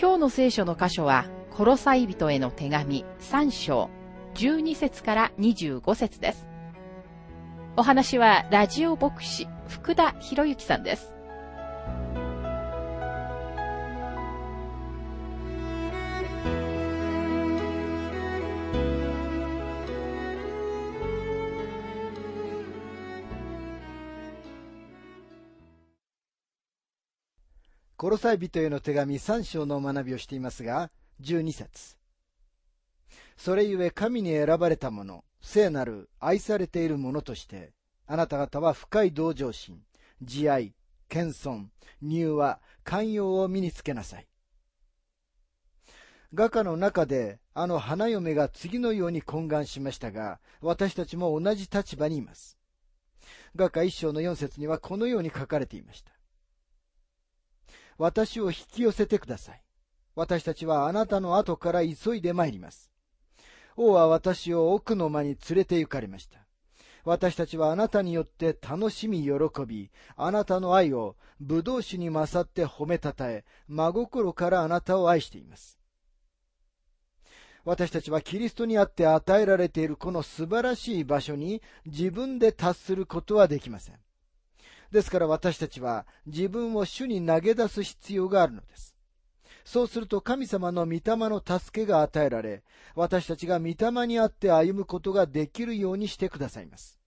今日の聖書の箇所は、コロサイ人への手紙3章12節から25節です。お話はラジオ牧師福田博之さんです。コロサイ人への手紙3章の学びをしていますが、12節それゆえ神に選ばれた者、聖なる愛されている者として、あなた方は深い同情心、慈愛、謙遜、柔和、寛容を身につけなさい。画家の中であの花嫁が次のように懇願しましたが、私たちも同じ立場にいます。画家一章の四節にはこのように書かれていました。私を引き寄せてください。私たちはあなたの後から急いで参ります。王は私を奥の間に連れて行かれました。私たちはあなたによって楽しみ喜び、あなたの愛を葡萄酒に勝って褒めたたえ、真心からあなたを愛しています。私たちはキリストにあって与えられているこの素晴らしい場所に自分で達することはできません。ですから私たちは自分を主に投げ出す必要があるのです。そうすると神様の御霊の助けが与えられ、私たちが御霊にあって歩むことができるようにしてくださいます。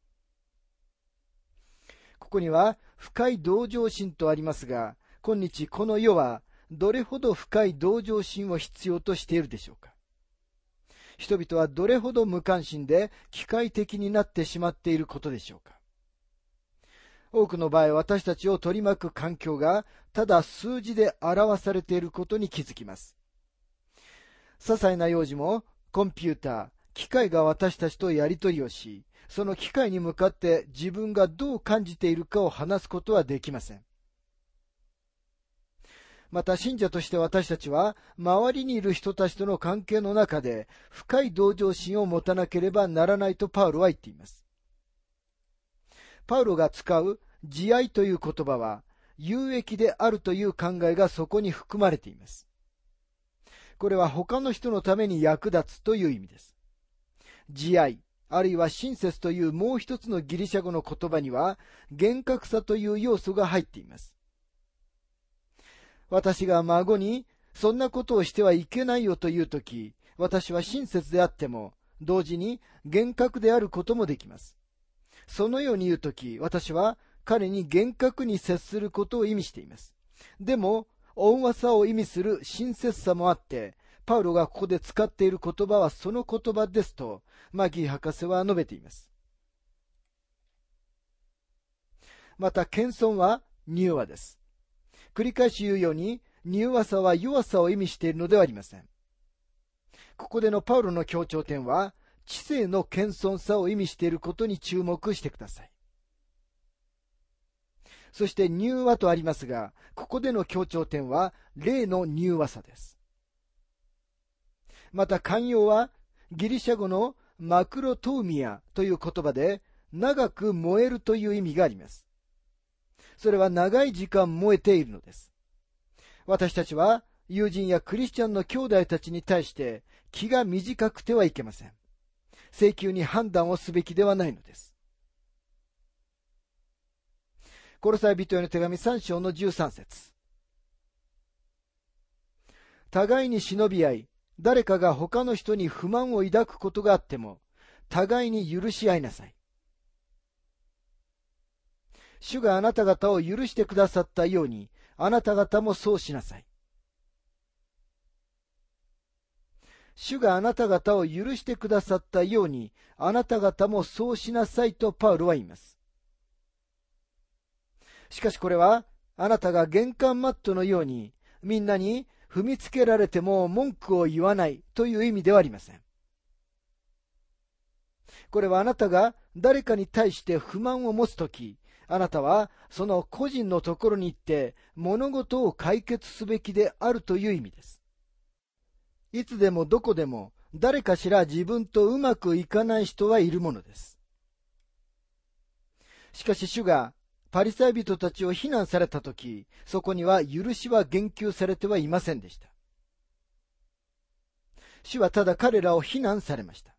ここには深い同情心とありますが、今日この世はどれほど深い同情心を必要としているでしょうか人々はどれほど無関心で機械的になってしまっていることでしょうか多くの場合私たちを取り巻く環境がただ数字で表されていることに気づきます。些細な用事もコンピューター、機械が私たちとやり取りをし、その機械に向かって自分がどう感じているかを話すことはできません。また信者として私たちは周りにいる人たちとの関係の中で深い同情心を持たなければならないとパウロは言っています。パウロが使う慈愛という言葉は、有益であるという考えがそこに含まれています。これは他の人のために役立つという意味です。慈愛、あるいは親切というもう一つのギリシャ語の言葉には、厳格さという要素が入っています。私が孫に、そんなことをしてはいけないよというとき、私は親切であっても、同時に厳格であることもできます。そのように言うとき、私は彼に厳格に接することを意味しています。でも、温和さを意味する親切さもあって、パウロがここで使っている言葉はその言葉ですと、マギー博士は述べています。また、謙遜は柔和です。繰り返し言うように、柔和さは弱さを意味しているのではありません。ここでのパウロの強調点は、知性の謙遜さを意味していることに注目してください。そして柔和とありますが、ここでの強調点は、霊の柔和さです。また寛容は、ギリシャ語のマクロトウミアという言葉で、長く燃えるという意味があります。それは長い時間燃えているのです。私たちは友人やクリスチャンの兄弟たちに対して気が短くてはいけません。請求に判断をすべきではないのです。コロサイ人への手紙3章の13節互いに忍び合い、誰かが他の人に不満を抱くことがあっても、互いに許し合いなさい。主があなた方を許してくださったように、あなた方もそうしなさい。主があなた方を許してくださったように、あなた方もそうしなさいとパウロは言います。しかしこれは、あなたが玄関マットのように、みんなに踏みつけられても文句を言わないという意味ではありません。これはあなたが誰かに対して不満を持つとき、あなたはその個人のところに行って物事を解決すべきであるという意味です。いつでもどこでも誰かしら自分とうまくいかない人はいるものです。しかし主がパリサイ人たちを非難されたとき、そこには許しは言及されてはいませんでした。主はただ彼らを非難されました。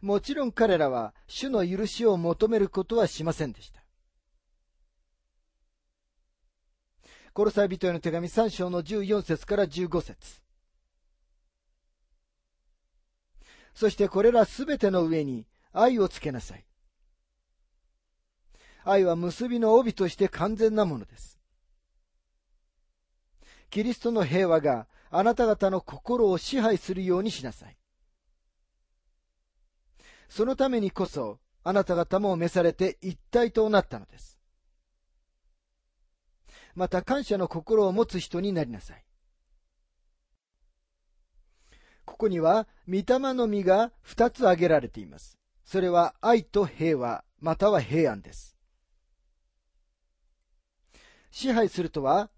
もちろん彼らは主の許しを求めることはしませんでした。コロサイ人への手紙3章の14節から15節そしてこれらすべての上に愛をつけなさい。愛は結びの帯として完全なものです。キリストの平和があなた方の心を支配するようにしなさい。そのためにこそ、あなた方も召されて一体となったのです。また感謝の心を持つ人になりなさい。ここには、御霊の実が二つ挙げられています。それは愛と平和、または平安です。支配するとは、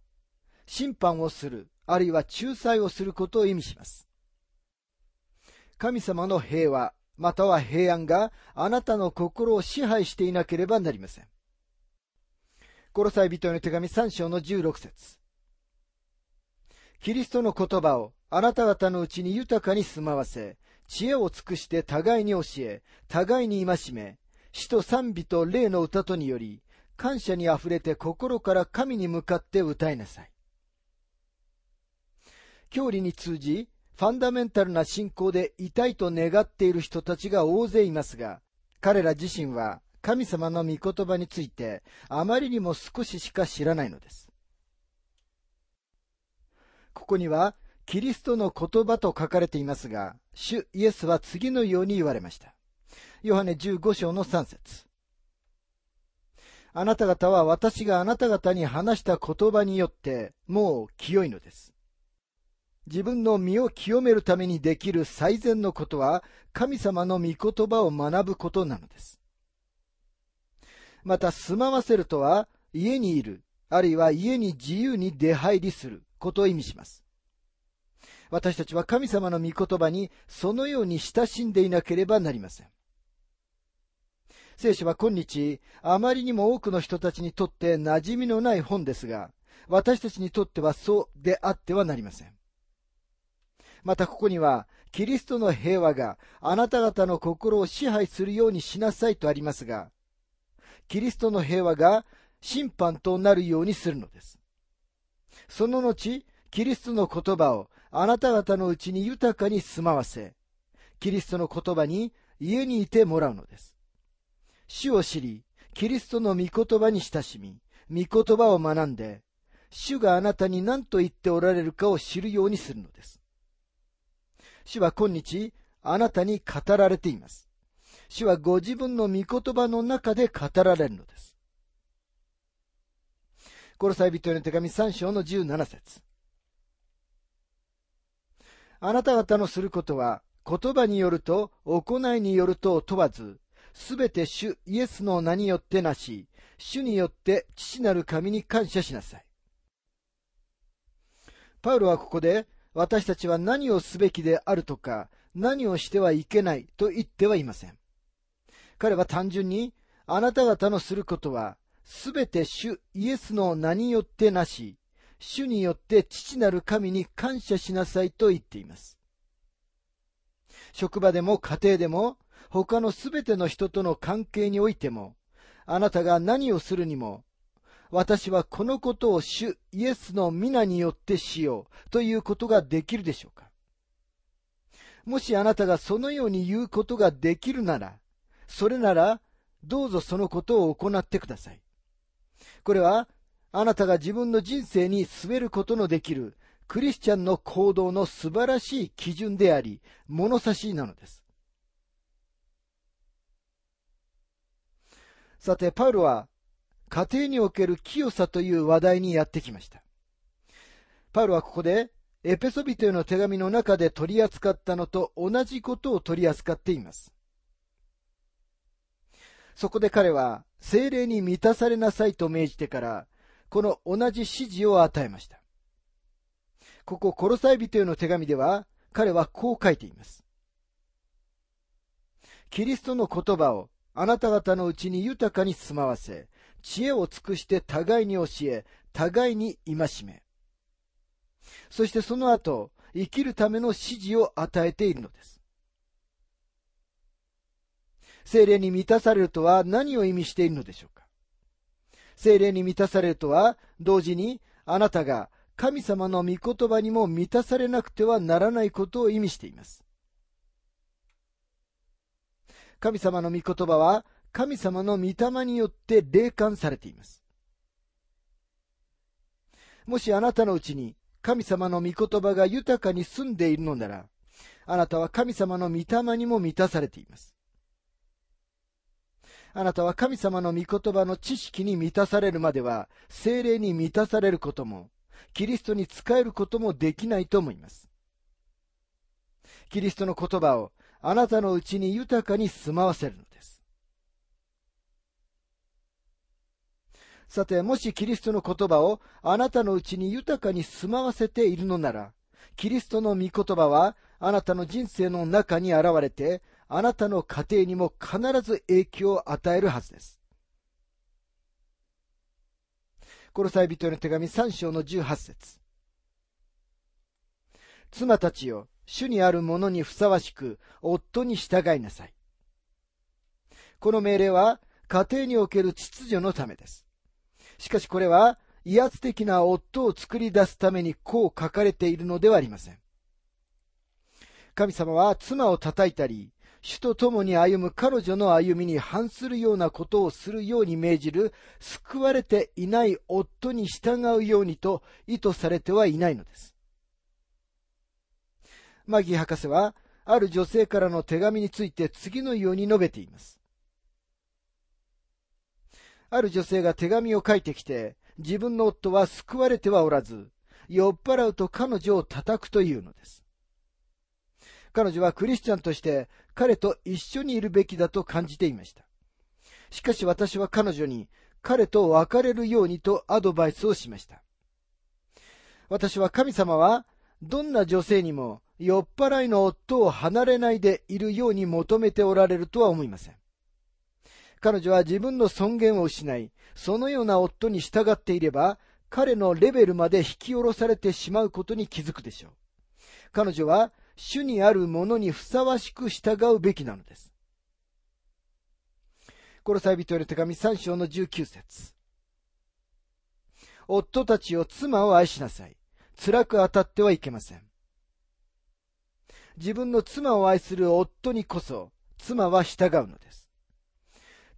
審判をする、あるいは仲裁をすることを意味します。神様の平和、または平安があなたの心を支配していなければなりません。コロサイ人への手紙3章の16節キリストの言葉をあなた方のうちに豊かに住まわせ、知恵を尽くして互いに教え、互いに戒め、死と賛美と霊の歌とにより、感謝にあふれて心から神に向かって歌いなさい。教理に通じ、ファンダメンタルな信仰でいたいと願っている人たちが大勢いますが、彼ら自身は神様の御言葉についてあまりにも少ししか知らないのです。ここにはキリストの言葉と書かれていますが、主イエスは次のように言われました。ヨハネ15章の3節あなた方は私があなた方に話した言葉によってもう清いのです。自分の身を清めるためにできる最善のことは神様の御言葉を学ぶことなのです。また住まわせるとは家にいる、あるいは家に自由に出入りすることを意味します。私たちは神様の御言葉にそのように親しんでいなければなりません。聖書は今日、あまりにも多くの人たちにとって馴染みのない本ですが、私たちにとってはそうであってはなりません。またここには、キリストの平和があなた方の心を支配するようにしなさいとありますが、キリストの平和が審判となるようにするのです。その後、キリストの言葉をあなた方のうちに豊かに住まわせ、キリストの言葉に家にいてもらうのです。主を知り、キリストの御言葉に親しみ、御言葉を学んで、主があなたに何と言っておられるかを知るようにするのです。主は今日、あなたに語られています。主はご自分の御言葉の中で語られるのです。コロサイ人への手紙3章の17節あなた方のすることは、言葉によると、行いによると問わず、すべて主イエスの名によってなし、主によって父なる神に感謝しなさい。パウロはここで、私たちは何をすべきであるとか、何をしてはいけないと言ってはいません。彼は単純に、あなた方のすることは、すべて主イエスの名によってなし、主によって父なる神に感謝しなさいと言っています。職場でも家庭でも、他のすべての人との関係においても、あなたが何をするにも、私はこのことを主イエスの皆によってしようということができるでしょうかもしあなたがそのように言うことができるなら、それなら、どうぞそのことを行ってください。これは、あなたが自分の人生に据えることのできるクリスチャンの行動の素晴らしい基準であり、物差しなのです。さて、パウロは家庭における清さという話題にやってきました。パウロはここでエペソビトへの手紙の中で取り扱ったのと同じことを取り扱っています。そこで彼は精霊に満たされなさいと命じてから、この同じ指示を与えました。ここ、コロサイ人への手紙では、彼はこう書いています。キリストの言葉をあなた方のうちに豊かに住まわせ、知恵を尽くして互いに教え、互いに戒め。そしてその後、生きるための指示を与えているのです。精霊に満たされるとは何を意味しているのでしょうか？精霊に満たされるとは、同時にあなたが神様の御言葉にも満たされなくてはならないことを意味しています。神様の御言葉は神様の御霊によって霊感されています。もしあなたのうちに神様の御言葉が豊かに住んでいるのなら、あなたは神様の御霊にも満たされています。あなたは神様の御言葉の知識に満たされるまでは、精霊に満たされることも、キリストに仕えることもできないと思います。キリストの言葉をあなたのうちに豊かに住まわせるのです。さて、もしキリストの言葉をあなたのうちに豊かに住まわせているのなら、キリストの御言葉はあなたの人生の中に現れて、あなたの家庭にも必ず影響を与えるはずです。コロサイ人への手紙3章の18節妻たちよ、主にあるものにふさわしく、夫に従いなさい。この命令は、家庭における秩序のためです。しかしこれは、威圧的な夫を作り出すためにこう書かれているのではありません。神様は妻を叩いたり、主と共に歩む彼女の歩みに反するようなことをするように命じる、救われていない夫に従うようにと意図されてはいないのです。マギ博士は、ある女性からの手紙について次のように述べています。ある女性が手紙を書いてきて、自分の夫は救われてはおらず、酔っ払うと彼女を叩くというのです。彼女はクリスチャンとして彼と一緒にいるべきだと感じていました。しかし私は彼女に彼と別れるようにとアドバイスをしました。私は神様はどんな女性にも酔っ払いの夫を離れないでいるように求めておられるとは思いません。彼女は自分の尊厳を失い、そのような夫に従っていれば、彼のレベルまで引き下ろされてしまうことに気づくでしょう。彼女は主にあるものにふさわしく従うべきなのです。この際人への手紙3章の19節夫たちを妻を愛しなさい。辛く当たってはいけません。自分の妻を愛する夫にこそ、妻は従うのです。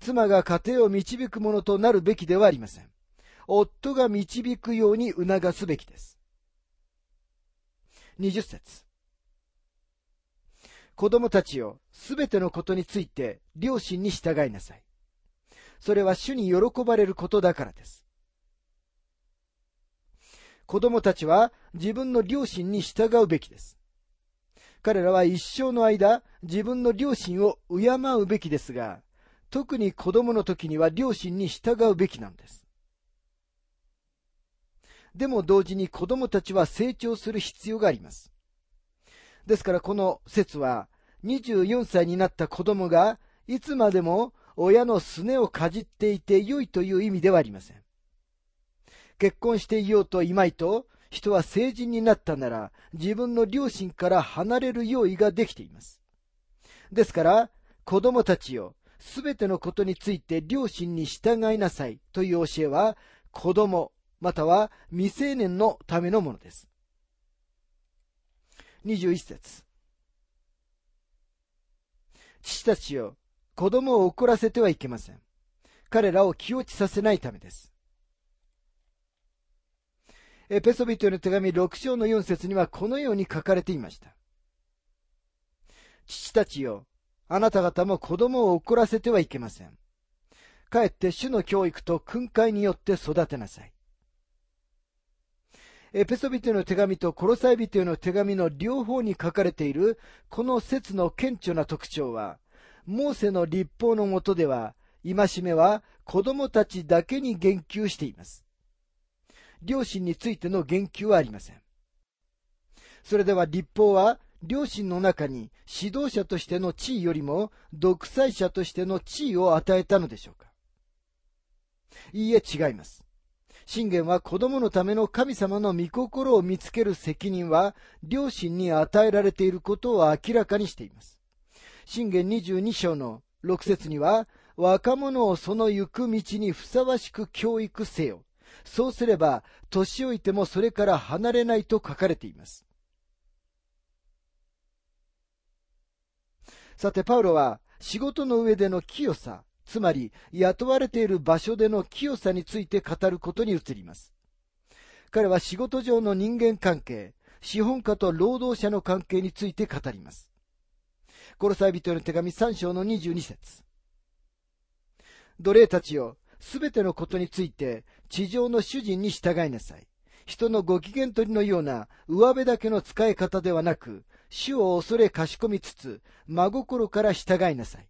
妻が家庭を導くものとなるべきではありません。夫が導くように促すべきです。20節子供たちをすべてのことについて両親に従いなさい。それは主に喜ばれることだからです。子供たちは自分の両親に従うべきです。彼らは一生の間、自分の両親を敬うべきですが、特に子供の時には両親に従うべきなのです。でも同時に子供たちは成長する必要があります。ですからこの説は、24歳になった子供が、いつまでも親のすねをかじっていて良いという意味ではありません。結婚していようといまいと、人は成人になったなら、自分の両親から離れる用意ができています。ですから、子供たちよ、すべてのことについて両親に従いなさいという教えは、子供、または未成年のためのものです。21節父たちよ、子供を怒らせてはいけません。彼らを気落ちさせないためです。エペソビトへの手紙6章の4節にはこのように書かれていました。父たちよ、あなた方も子供を怒らせてはいけません。かえって主の教育と訓戒によって育てなさい。エペソビテの手紙とコロサイビテの手紙の両方に書かれているこの説の顕著な特徴は、モーセの立法のもとでは、戒めは子供たちだけに言及しています。両親についての言及はありません。それでは立法は両親の中に指導者としての地位よりも独裁者としての地位を与えたのでしょうかいいえ違います。信玄は子供のための神様の御心を見つける責任は両親に与えられていることを明らかにしています。信玄22章の6節には若者をその行く道にふさわしく教育せよ。そうすれば年老いてもそれから離れないと書かれています。さて、パウロは仕事の上での清さ、つまり雇われている場所での清さについて語ることに移ります。彼は仕事上の人間関係、資本家と労働者の関係について語ります。コロサイ人の手紙3章の22節奴隷たちよ、すべてのことについて地上の主人に従いなさい。人のご機嫌取りのような上辺だけの使い方ではなく、主を恐れかしこみつつ、真心から従いなさい。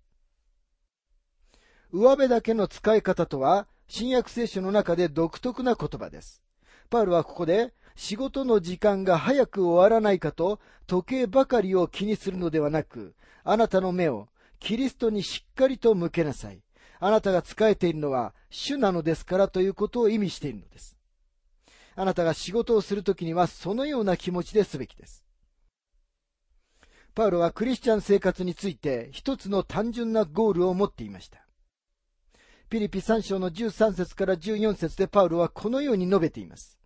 上辺だけの使い方とは、新約聖書の中で独特な言葉です。パウルはここで、仕事の時間が早く終わらないかと、時計ばかりを気にするのではなく、あなたの目をキリストにしっかりと向けなさい。あなたが仕えているのは主なのですからということを意味しているのです。あなたが仕事をするときにはそのような気持ちですべきです。パウロはクリスチャン生活について一つの単純なゴールを持っていました。ピリピ3章の13節から14節でパウロはこのように述べています。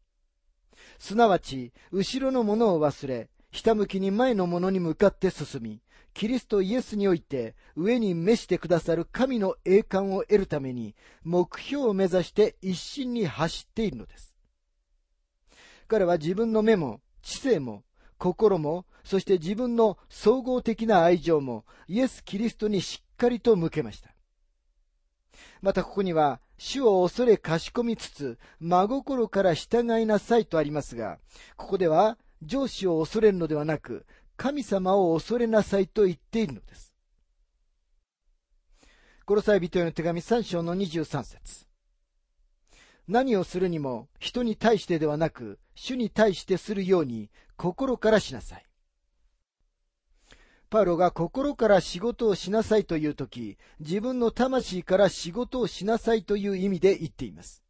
すなわち、後ろのものを忘れ、ひたむきに前のものに向かって進み、キリストイエスにおいて上に召してくださる神の栄冠を得るために目標を目指して一心に走っているのです。彼は自分の目も知性も心もそして自分の総合的な愛情もイエス・キリストにしっかりと向けました。またここには、主を恐れかしこみつつ、真心から従いなさいとありますが、ここでは、上司を恐れるのではなく、神様を恐れなさいと言っているのです。コロサイ人への手紙3章の23節何をするにも人に対してではなく、主に対してするように心からしなさい。パロが心から仕事をしなさいというとき、自分の魂から仕事をしなさいという意味で言っています。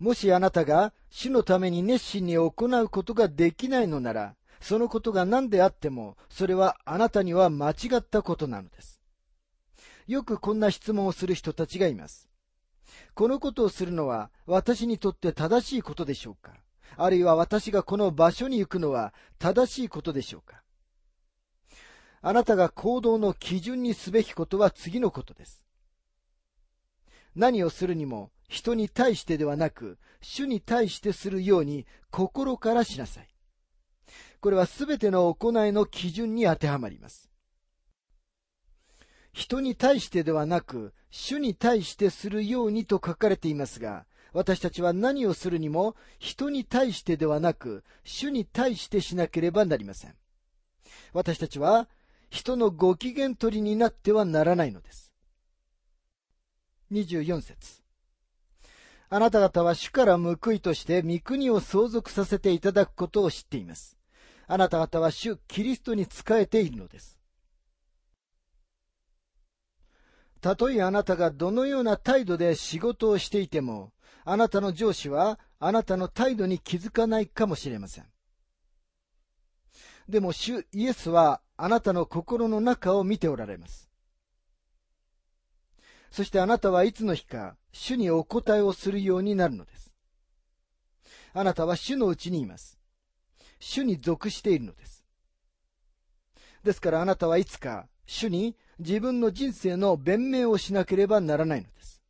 もしあなたが主のために熱心に行うことができないのなら、そのことが何であっても、それはあなたには間違ったことなのです。よくこんな質問をする人たちがいます。このことをするのは私にとって正しいことでしょうか？あるいは私がこの場所に行くのは正しいことでしょうか？あなたが行動の基準にすべきことは次のことです。何をするにも人に対してではなく、主に対してするように心からしなさい。これはすべての行いの基準に当てはまります。人に対してではなく、主に対してするようにと書かれていますが、私たちは何をするにも人に対してではなく、主に対してしなければなりません。私たちは人のご機嫌取りになってはならないのです。24節あなた方は主から報いとして御国を相続させていただくことを知っています。あなた方は主キリストに仕えているのです。たとえあなたがどのような態度で仕事をしていても、あなたの上司はあなたの態度に気づかないかもしれません。でも主イエスはあなたの心の中を見ておられます。そしてあなたはいつの日か主にお答えをするようになるのです。あなたは主のうちにいます。主に属しているのです。ですからあなたはいつか主に自分の人生の弁明をしなければならないのです。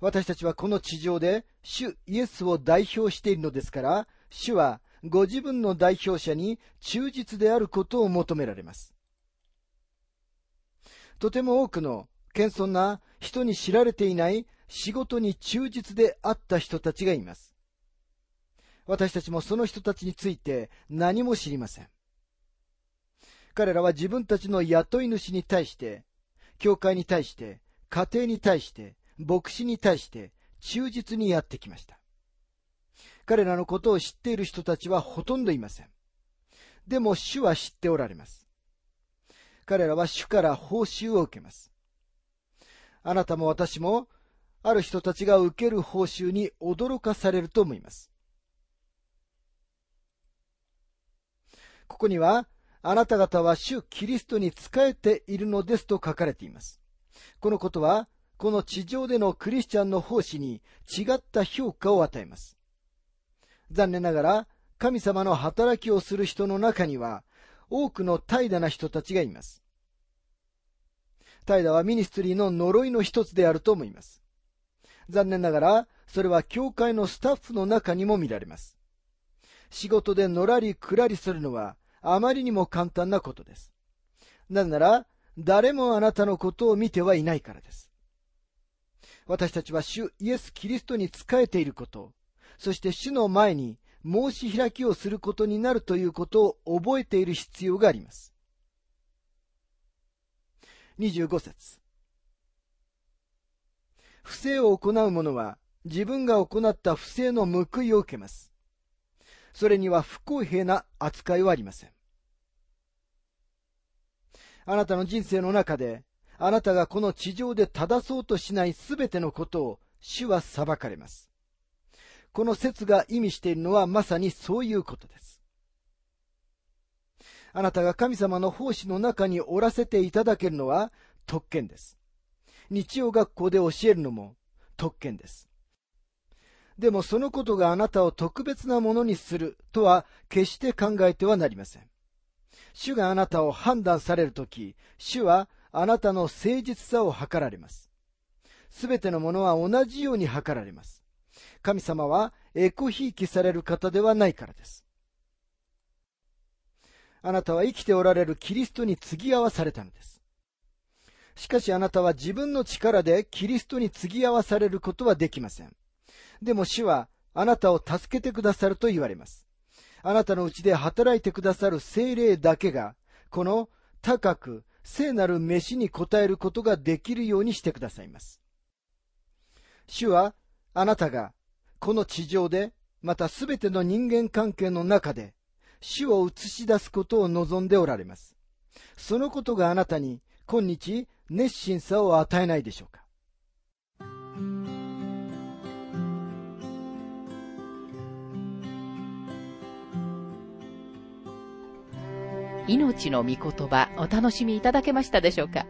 私たちはこの地上で主イエスを代表しているのですから、主はご自分の代表者に忠実であることを求められます。とても多くの謙遜な人に知られていない仕事に忠実であった人たちがいます。私たちもその人たちについて何も知りません。彼らは自分たちの雇い主に対して、教会に対して、家庭に対して、牧師に対して忠実にやってきました。彼らのことを知っている人たちはほとんどいません。でも主は知っておられます。彼らは主から報酬を受けます。あなたも私も、ある人たちが受ける報酬に驚かされると思います。ここには、あなた方は主キリストに仕えているのですと書かれています。このことは、この地上でのクリスチャンの奉仕に違った評価を与えます。残念ながら、神様の働きをする人の中には、多くの怠惰な人たちがいます。怠惰はミニストリーの呪いの一つであると思います。残念ながら、それは教会のスタッフの中にも見られます。仕事でのらりくらりするのはあまりにも簡単なことです。なぜなら、誰もあなたのことを見てはいないからです。私たちは主イエス・キリストに仕えていること、そして主の前に申し開きをすることになるということを覚えている必要があります。25節不正を行う者は自分が行った不正の報いを受けます。それには不公平な扱いはありません。あなたの人生の中で、あなたがこの地上で正そうとしないすべてのことを主は裁かれます。この説が意味しているのはまさにそういうことです。あなたが神様の奉仕の中におらせていただけるのは特権です。日曜学校で教えるのも特権です。でもそのことがあなたを特別なものにするとは決して考えてはなりません。主があなたを判断されるとき、主はあなたの誠実さを図られます。すべてのものは同じように図られます。神様はエコひいきされる方ではないからです。あなたは生きておられるキリストに継ぎ合わされたのです。しかしあなたは自分の力でキリストに継ぎ合わされることはできません。でも主はあなたを助けてくださると言われます。あなたのうちで働いてくださる精霊だけが、この高く聖なる飯に応えることができるようにしてくださいます。主はあなたがこの地上で、またすべての人間関係の中で、主を映し出すことを望んでおられます。そのことがあなたに今日熱心さを与えないでしょうか。命の御言葉お楽しみいただけましたでしょうか？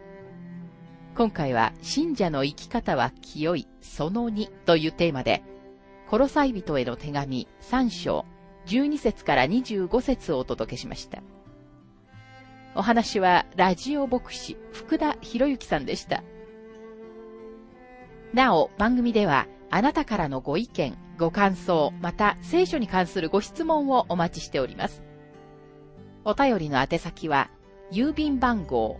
今回は信者の生き方は清いその2というテーマでコロサイ人への手紙3章12節から25節をお届けしました。お話はラジオ牧師福田博之さんでした。なお、番組ではあなたからのご意見、ご感想、また聖書に関するご質問をお待ちしております。お便りの宛先は、郵便番号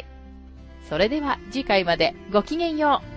それでは次回までごきげんよう。